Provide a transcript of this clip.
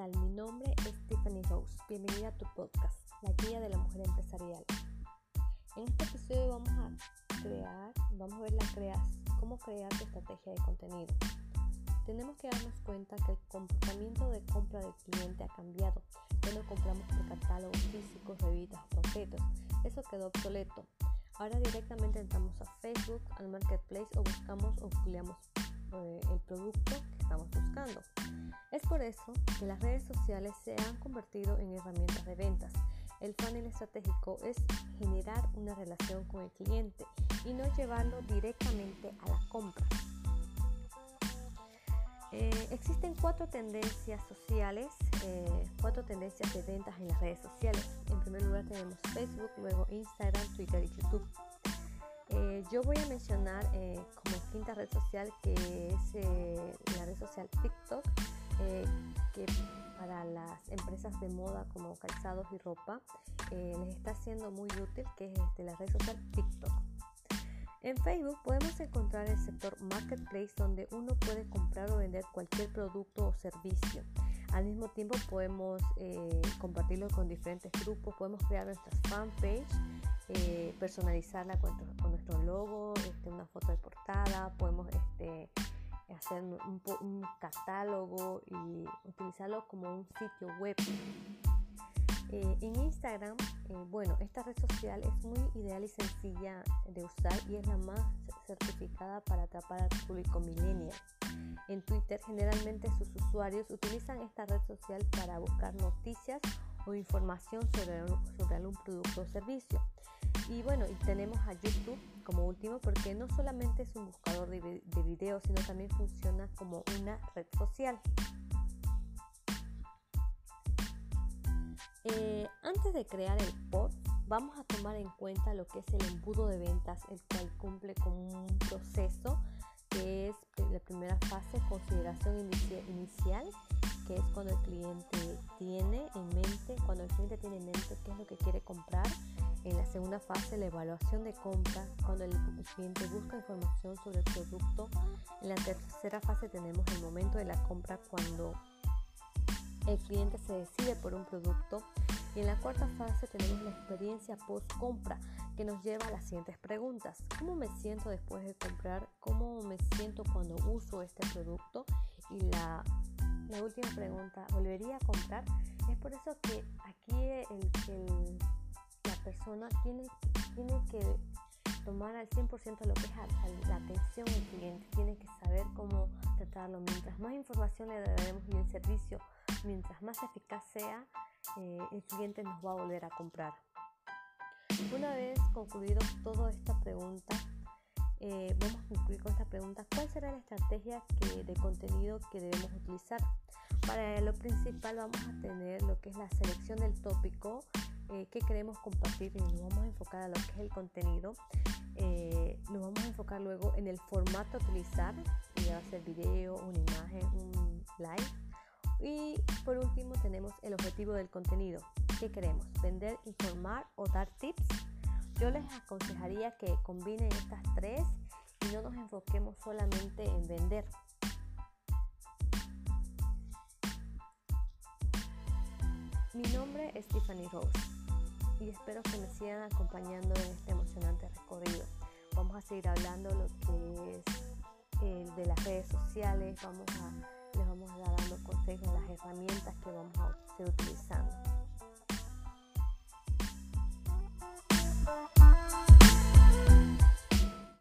tal? Mi nombre es Tiffany Rose. Bienvenida a tu podcast, La Guía de la Mujer Empresarial. En este episodio vamos a crear, vamos a ver la creación, cómo crear tu estrategia de contenido. Tenemos que darnos cuenta que el comportamiento de compra del cliente ha cambiado. Ya no compramos por catálogos físicos, revistas o panfletos. Eso quedó obsoleto. Ahora directamente entramos a Facebook, al Marketplace o buscamos o googleamos el producto que estamos buscando. Es por eso que las redes sociales se han convertido en herramientas de ventas. El funnel estratégico es generar una relación con el cliente y no llevarlo directamente a la compra. Eh, existen cuatro tendencias sociales, eh, cuatro tendencias de ventas en las redes sociales. En primer lugar tenemos Facebook, luego Instagram, Twitter y YouTube. Eh, yo voy a mencionar como quinta red social que es la red social TikTok, que para las empresas de moda como calzados y ropa les está siendo muy útil, que es este, la red social TikTok. En Facebook podemos encontrar el sector Marketplace donde uno puede comprar o vender cualquier producto o servicio. Al mismo tiempo podemos eh, compartirlo con diferentes grupos, podemos crear nuestras fanpage, eh, personalizarla con, nuestro logo, este, una foto de portada, podemos este, hacer un, catálogo y utilizarlo como un sitio web. Eh, en Instagram, eh, bueno, esta red social es muy ideal y sencilla de usar y es la más certificada para atrapar al público millennial. En Twitter, generalmente sus usuarios utilizan esta red social para buscar noticias o información sobre, sobre algún producto o servicio. Y bueno, y tenemos a YouTube como último porque no solamente es un buscador de, de videos, sino también funciona como una red social. Eh, antes de crear el post, vamos a tomar en cuenta lo que es el embudo de ventas, el cual cumple con un proceso que es la primera fase, consideración inicial, que es cuando el cliente tiene en mente, cuando el cliente tiene en mente qué es lo que quiere comprar. En la segunda fase, la evaluación de compra, cuando el cliente busca información sobre el producto. En la tercera fase tenemos el momento de la compra, cuando el cliente se decide por un producto y en la cuarta fase tenemos la experiencia post compra que nos lleva a las siguientes preguntas. ¿Cómo me siento después de comprar? ¿Cómo me siento cuando uso este producto? Y la, última pregunta, ¿volvería a comprar? Es por eso que aquí el, la persona tiene, tiene que tomar al 100% lo que es la atención al cliente, tiene que saber cómo tratarlo. Mientras más información le daremos y el servicio mientras más eficaz sea, eh, el cliente nos va a volver a comprar. Una vez concluido toda esta pregunta, eh, vamos a concluir con esta pregunta, ¿cuál será la estrategia de contenido que debemos utilizar? Para lo principal vamos a tener lo que es la selección del tópico eh, que queremos compartir y nos vamos a enfocar a lo que es el contenido. nos vamos a enfocar luego en el formato a utilizar, ya va a ser video, una imagen, un live y por último tenemos el objetivo del contenido. ¿Qué queremos? ¿Vender, informar o dar tips? Yo les aconsejaría que combinen estas tres y no nos enfoquemos solamente en vender. Mi nombre es Tiffany Rose y espero que me sigan acompañando en este emocionante recorrido. Vamos a seguir hablando lo que es eh, de las redes sociales, vamos a les vamos a dar dando consejos, las herramientas que vamos a.